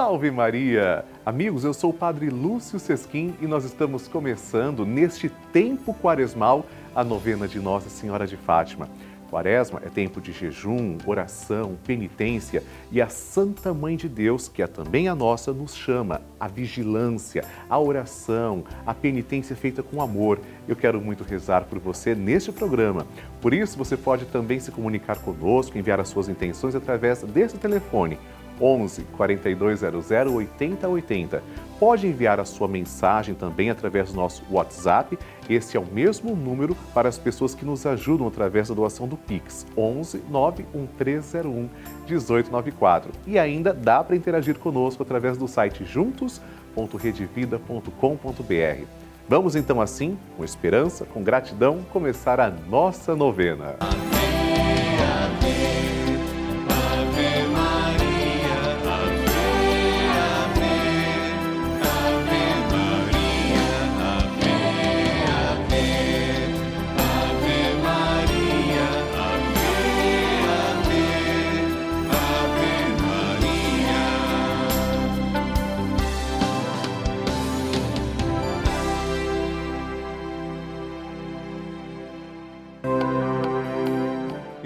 Salve Maria! Amigos, eu sou o Padre Lúcio Sesquim e nós estamos começando neste tempo quaresmal a novena de Nossa Senhora de Fátima. Quaresma é tempo de jejum, oração, penitência e a Santa Mãe de Deus, que é também a nossa, nos chama a vigilância, a oração, a penitência feita com amor. Eu quero muito rezar por você neste programa. Por isso, você pode também se comunicar conosco, enviar as suas intenções através desse telefone 11 4200 8080. Pode enviar a sua mensagem também através do nosso WhatsApp. Este é o mesmo número para as pessoas que nos ajudam através da doação do Pix, 11 91301 1894. E ainda dá para interagir conosco através do site juntos.redevida.com.br. Vamos então assim, com esperança, com gratidão, começar a nossa novena.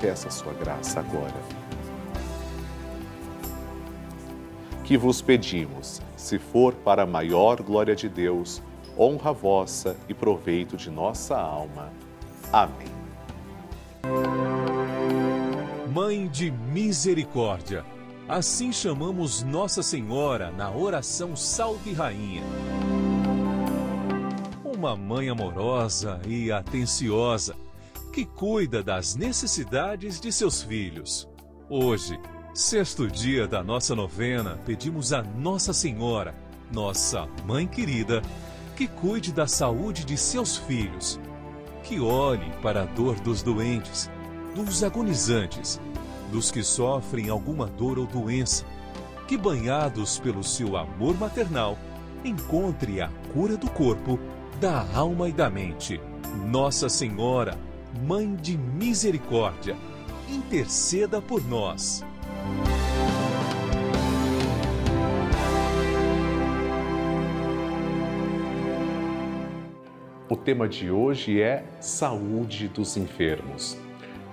peça a sua graça agora. Que vos pedimos, se for para a maior glória de Deus, honra vossa e proveito de nossa alma. Amém. Mãe de misericórdia, assim chamamos Nossa Senhora na oração Salve Rainha. Uma mãe amorosa e atenciosa que cuida das necessidades de seus filhos. Hoje, sexto dia da nossa novena, pedimos a Nossa Senhora, nossa Mãe querida, que cuide da saúde de seus filhos, que olhe para a dor dos doentes, dos agonizantes, dos que sofrem alguma dor ou doença, que banhados pelo seu amor maternal, encontre a cura do corpo, da alma e da mente. Nossa Senhora, Mãe de Misericórdia, interceda por nós. O tema de hoje é Saúde dos Enfermos.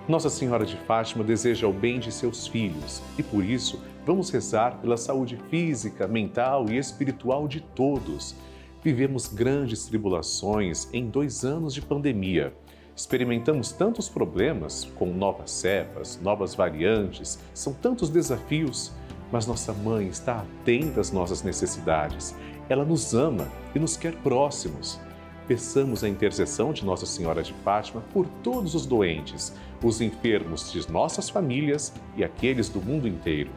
Nossa Senhora de Fátima deseja o bem de seus filhos e, por isso, vamos rezar pela saúde física, mental e espiritual de todos. Vivemos grandes tribulações em dois anos de pandemia Experimentamos tantos problemas com novas cepas, novas variantes, são tantos desafios, mas nossa mãe está atenta às nossas necessidades. Ela nos ama e nos quer próximos. Peçamos a intercessão de Nossa Senhora de Fátima por todos os doentes, os enfermos de nossas famílias e aqueles do mundo inteiro.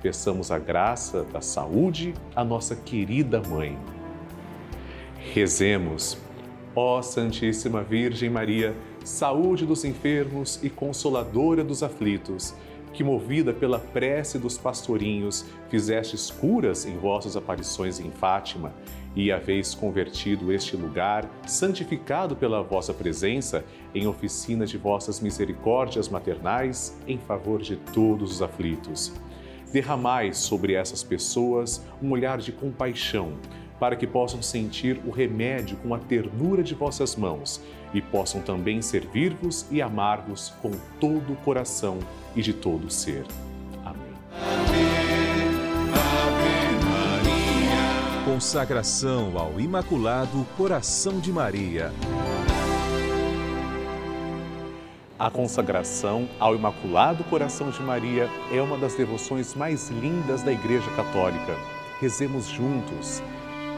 Peçamos a graça da saúde à nossa querida mãe. Rezemos. Ó Santíssima Virgem Maria, saúde dos enfermos e consoladora dos aflitos, que, movida pela prece dos pastorinhos, fizestes curas em vossas aparições em Fátima, e haveis convertido este lugar, santificado pela vossa presença, em oficina de vossas misericórdias maternais, em favor de todos os aflitos. Derramai sobre essas pessoas um olhar de compaixão para que possam sentir o remédio com a ternura de vossas mãos e possam também servir-vos e amar-vos com todo o coração e de todo o ser. Amém. Ave Maria. Consagração ao Imaculado Coração de Maria. A consagração ao Imaculado Coração de Maria é uma das devoções mais lindas da Igreja Católica. Rezemos juntos.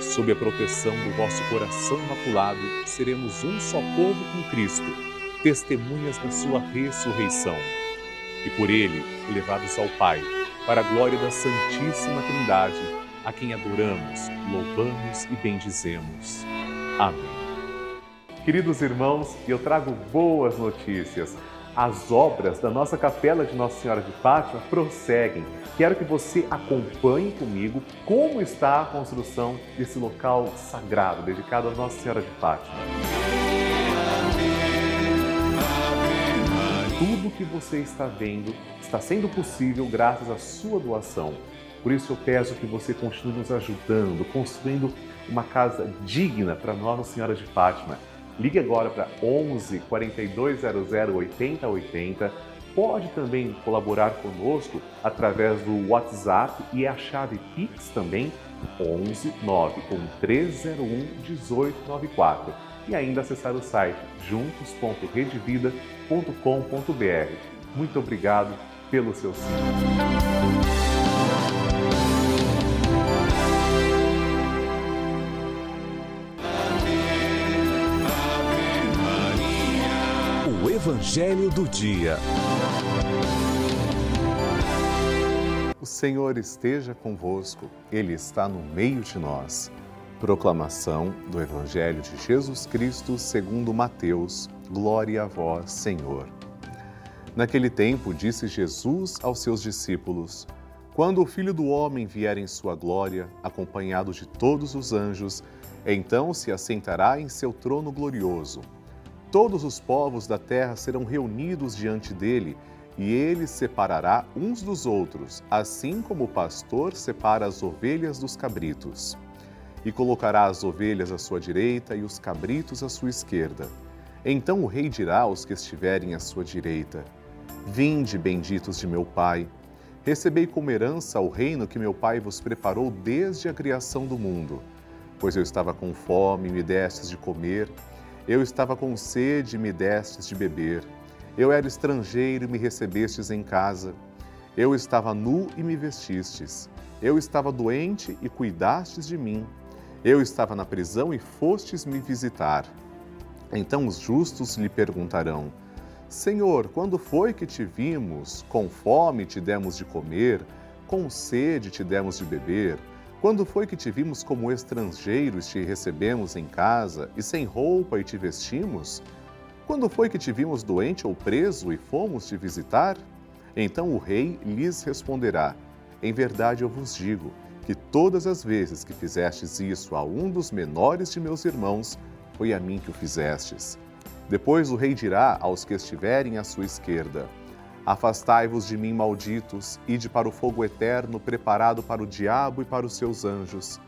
Sob a proteção do vosso coração imaculado, seremos um só povo com Cristo, testemunhas da sua ressurreição. E por ele, levados ao Pai, para a glória da Santíssima Trindade, a quem adoramos, louvamos e bendizemos. Amém. Queridos irmãos, eu trago boas notícias as obras da nossa capela de Nossa Senhora de Fátima prosseguem. Quero que você acompanhe comigo como está a construção desse local sagrado dedicado a Nossa Senhora de Fátima. Tudo que você está vendo está sendo possível graças à sua doação. Por isso eu peço que você continue nos ajudando, construindo uma casa digna para Nossa Senhora de Fátima Ligue agora para 11 4200 8080. Pode também colaborar conosco através do WhatsApp e a chave Pix também 11 91301 1894 e ainda acessar o site juntos.redevida.com.br. Muito obrigado pelo seu sim. Evangelho do Dia. O Senhor esteja convosco, Ele está no meio de nós. Proclamação do Evangelho de Jesus Cristo segundo Mateus. Glória a vós, Senhor. Naquele tempo, disse Jesus aos seus discípulos: Quando o Filho do Homem vier em sua glória, acompanhado de todos os anjos, então se assentará em seu trono glorioso Todos os povos da terra serão reunidos diante dele, e ele separará uns dos outros, assim como o pastor separa as ovelhas dos cabritos. E colocará as ovelhas à sua direita e os cabritos à sua esquerda. Então o rei dirá aos que estiverem à sua direita: Vinde, benditos de meu Pai, Recebei como herança o reino que meu Pai vos preparou desde a criação do mundo. Pois eu estava com fome e me destes de comer, eu estava com sede e me destes de beber, eu era estrangeiro e me recebestes em casa, eu estava nu e me vestistes, eu estava doente e cuidastes de mim, eu estava na prisão e fostes me visitar. Então os justos lhe perguntarão: Senhor, quando foi que te vimos? Com fome te demos de comer, com sede te demos de beber? Quando foi que te vimos como estrangeiro e te recebemos em casa, e sem roupa e te vestimos? Quando foi que te vimos doente ou preso e fomos te visitar? Então o rei lhes responderá: Em verdade eu vos digo que todas as vezes que fizestes isso a um dos menores de meus irmãos, foi a mim que o fizestes. Depois o rei dirá aos que estiverem à sua esquerda: Afastai-vos de mim, malditos, ide para o fogo eterno preparado para o diabo e para os seus anjos.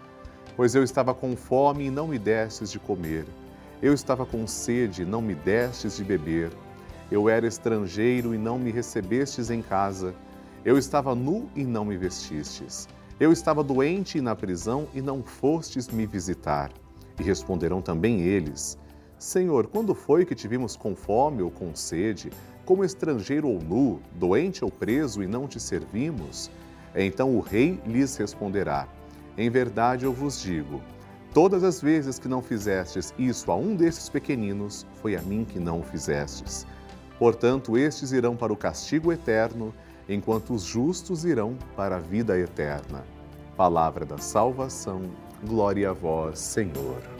Pois eu estava com fome e não me destes de comer. Eu estava com sede e não me destes de beber. Eu era estrangeiro e não me recebestes em casa. Eu estava nu e não me vestistes. Eu estava doente e na prisão e não fostes me visitar. E responderão também eles: Senhor, quando foi que te vimos com fome ou com sede, como estrangeiro ou nu, doente ou preso e não te servimos? Então o rei lhes responderá: Em verdade eu vos digo, todas as vezes que não fizestes isso a um desses pequeninos, foi a mim que não o fizestes. Portanto, estes irão para o castigo eterno, enquanto os justos irão para a vida eterna. Palavra da salvação, glória a vós, Senhor.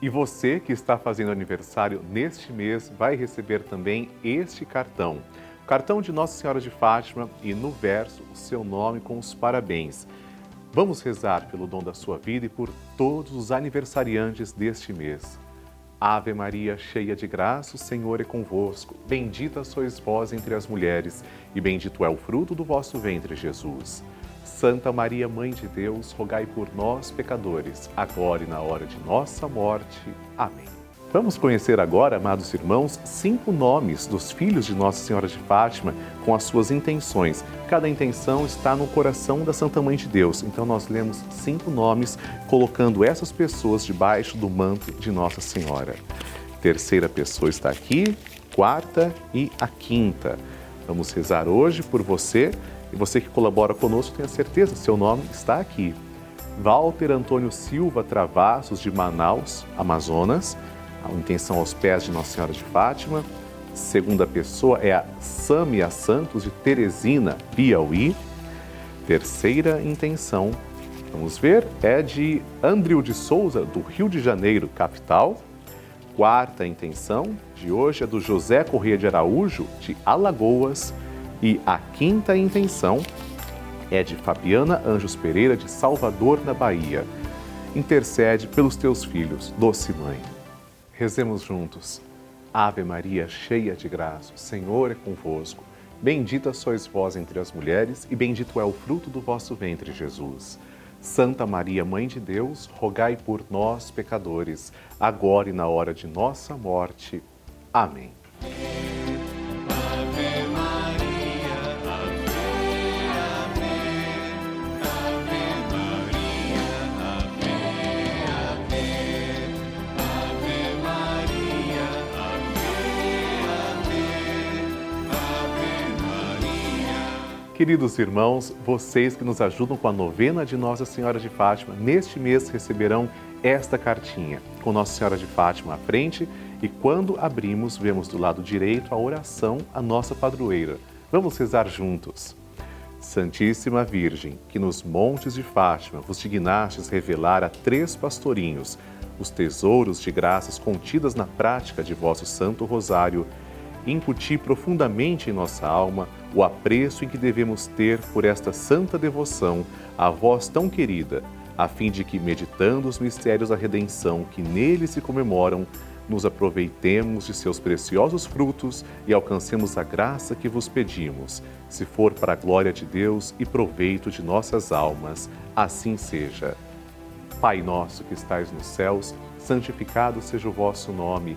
E você que está fazendo aniversário neste mês vai receber também este cartão. Cartão de Nossa Senhora de Fátima e no verso o seu nome com os parabéns. Vamos rezar pelo dom da sua vida e por todos os aniversariantes deste mês. Ave Maria, cheia de graça, o Senhor é convosco. Bendita sois vós entre as mulheres, e bendito é o fruto do vosso ventre, Jesus. Santa Maria, Mãe de Deus, rogai por nós, pecadores, agora e na hora de nossa morte. Amém. Vamos conhecer agora, amados irmãos, cinco nomes dos filhos de Nossa Senhora de Fátima com as suas intenções. Cada intenção está no coração da Santa Mãe de Deus. Então nós lemos cinco nomes colocando essas pessoas debaixo do manto de Nossa Senhora. Terceira pessoa está aqui, quarta e a quinta. Vamos rezar hoje por você e você que colabora conosco, tenha certeza, seu nome está aqui. Walter Antônio Silva Travassos, de Manaus, Amazonas a intenção aos pés de Nossa Senhora de Fátima. Segunda pessoa é a Sâmia Santos de Teresina, Piauí. Terceira intenção, vamos ver, é de Andrew de Souza, do Rio de Janeiro, capital. Quarta intenção de hoje é do José Corrêa de Araújo, de Alagoas. E a quinta intenção é de Fabiana Anjos Pereira, de Salvador, na Bahia. Intercede pelos teus filhos, doce mãe. Rezemos juntos. Ave Maria, cheia de graça, o Senhor é convosco. Bendita sois vós entre as mulheres, e bendito é o fruto do vosso ventre, Jesus. Santa Maria, Mãe de Deus, rogai por nós, pecadores, agora e na hora de nossa morte. Amém. Queridos irmãos, vocês que nos ajudam com a novena de Nossa Senhora de Fátima, neste mês receberão esta cartinha, com Nossa Senhora de Fátima à frente e quando abrimos, vemos do lado direito a oração à nossa padroeira. Vamos rezar juntos. Santíssima Virgem, que nos montes de Fátima vos dignastes revelar a três pastorinhos os tesouros de graças contidas na prática de vosso Santo Rosário, incutir profundamente em nossa alma o apreço em que devemos ter por esta santa devoção a vós tão querida, a fim de que, meditando os mistérios da redenção que nele se comemoram, nos aproveitemos de seus preciosos frutos e alcancemos a graça que vos pedimos, se for para a glória de Deus e proveito de nossas almas. Assim seja. Pai nosso que estais nos céus, santificado seja o vosso nome.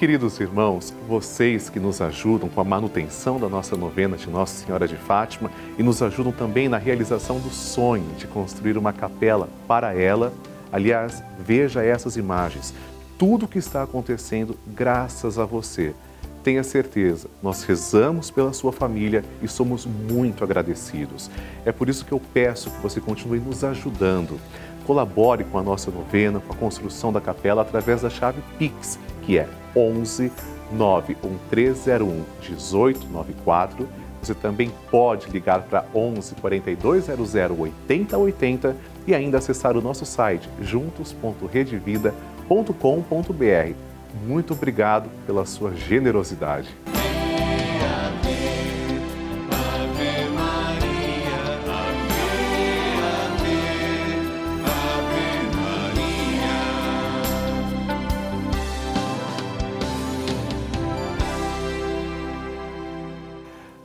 Queridos irmãos, vocês que nos ajudam com a manutenção da nossa novena de Nossa Senhora de Fátima e nos ajudam também na realização do sonho de construir uma capela para ela. Aliás, veja essas imagens. Tudo o que está acontecendo graças a você. Tenha certeza, nós rezamos pela sua família e somos muito agradecidos. É por isso que eu peço que você continue nos ajudando. Colabore com a nossa novena, com a construção da capela através da chave Pix, que é 11 91301 1894. Você também pode ligar para 11 4200 8080 e ainda acessar o nosso site juntos.redevida.com.br. Muito obrigado pela sua generosidade.